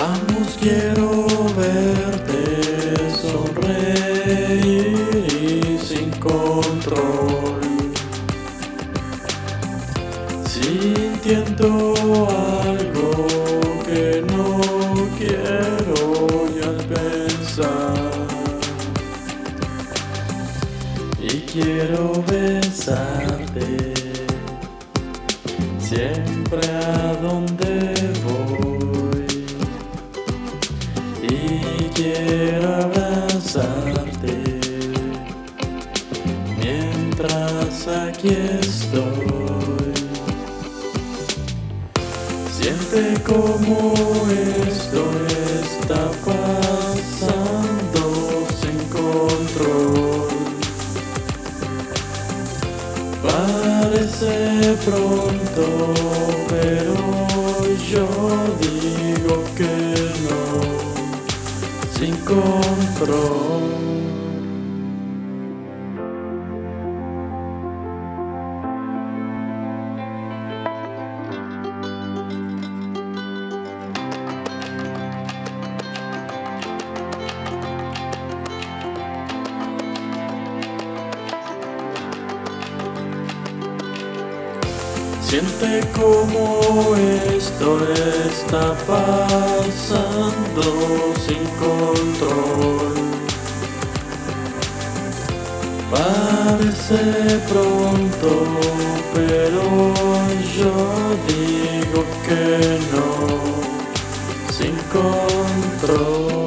Vamos, quiero verte sonreír sin control, sintiendo algo que no quiero pensar. Y quiero besarte siempre a donde quiero abrazarte. Mientras aquí estoy. Siente como esto está pasando sin control. Parece pronto, pero yo sin control. Siente como esto está pasando sin control. Parece pronto, pero yo digo que no, sin control.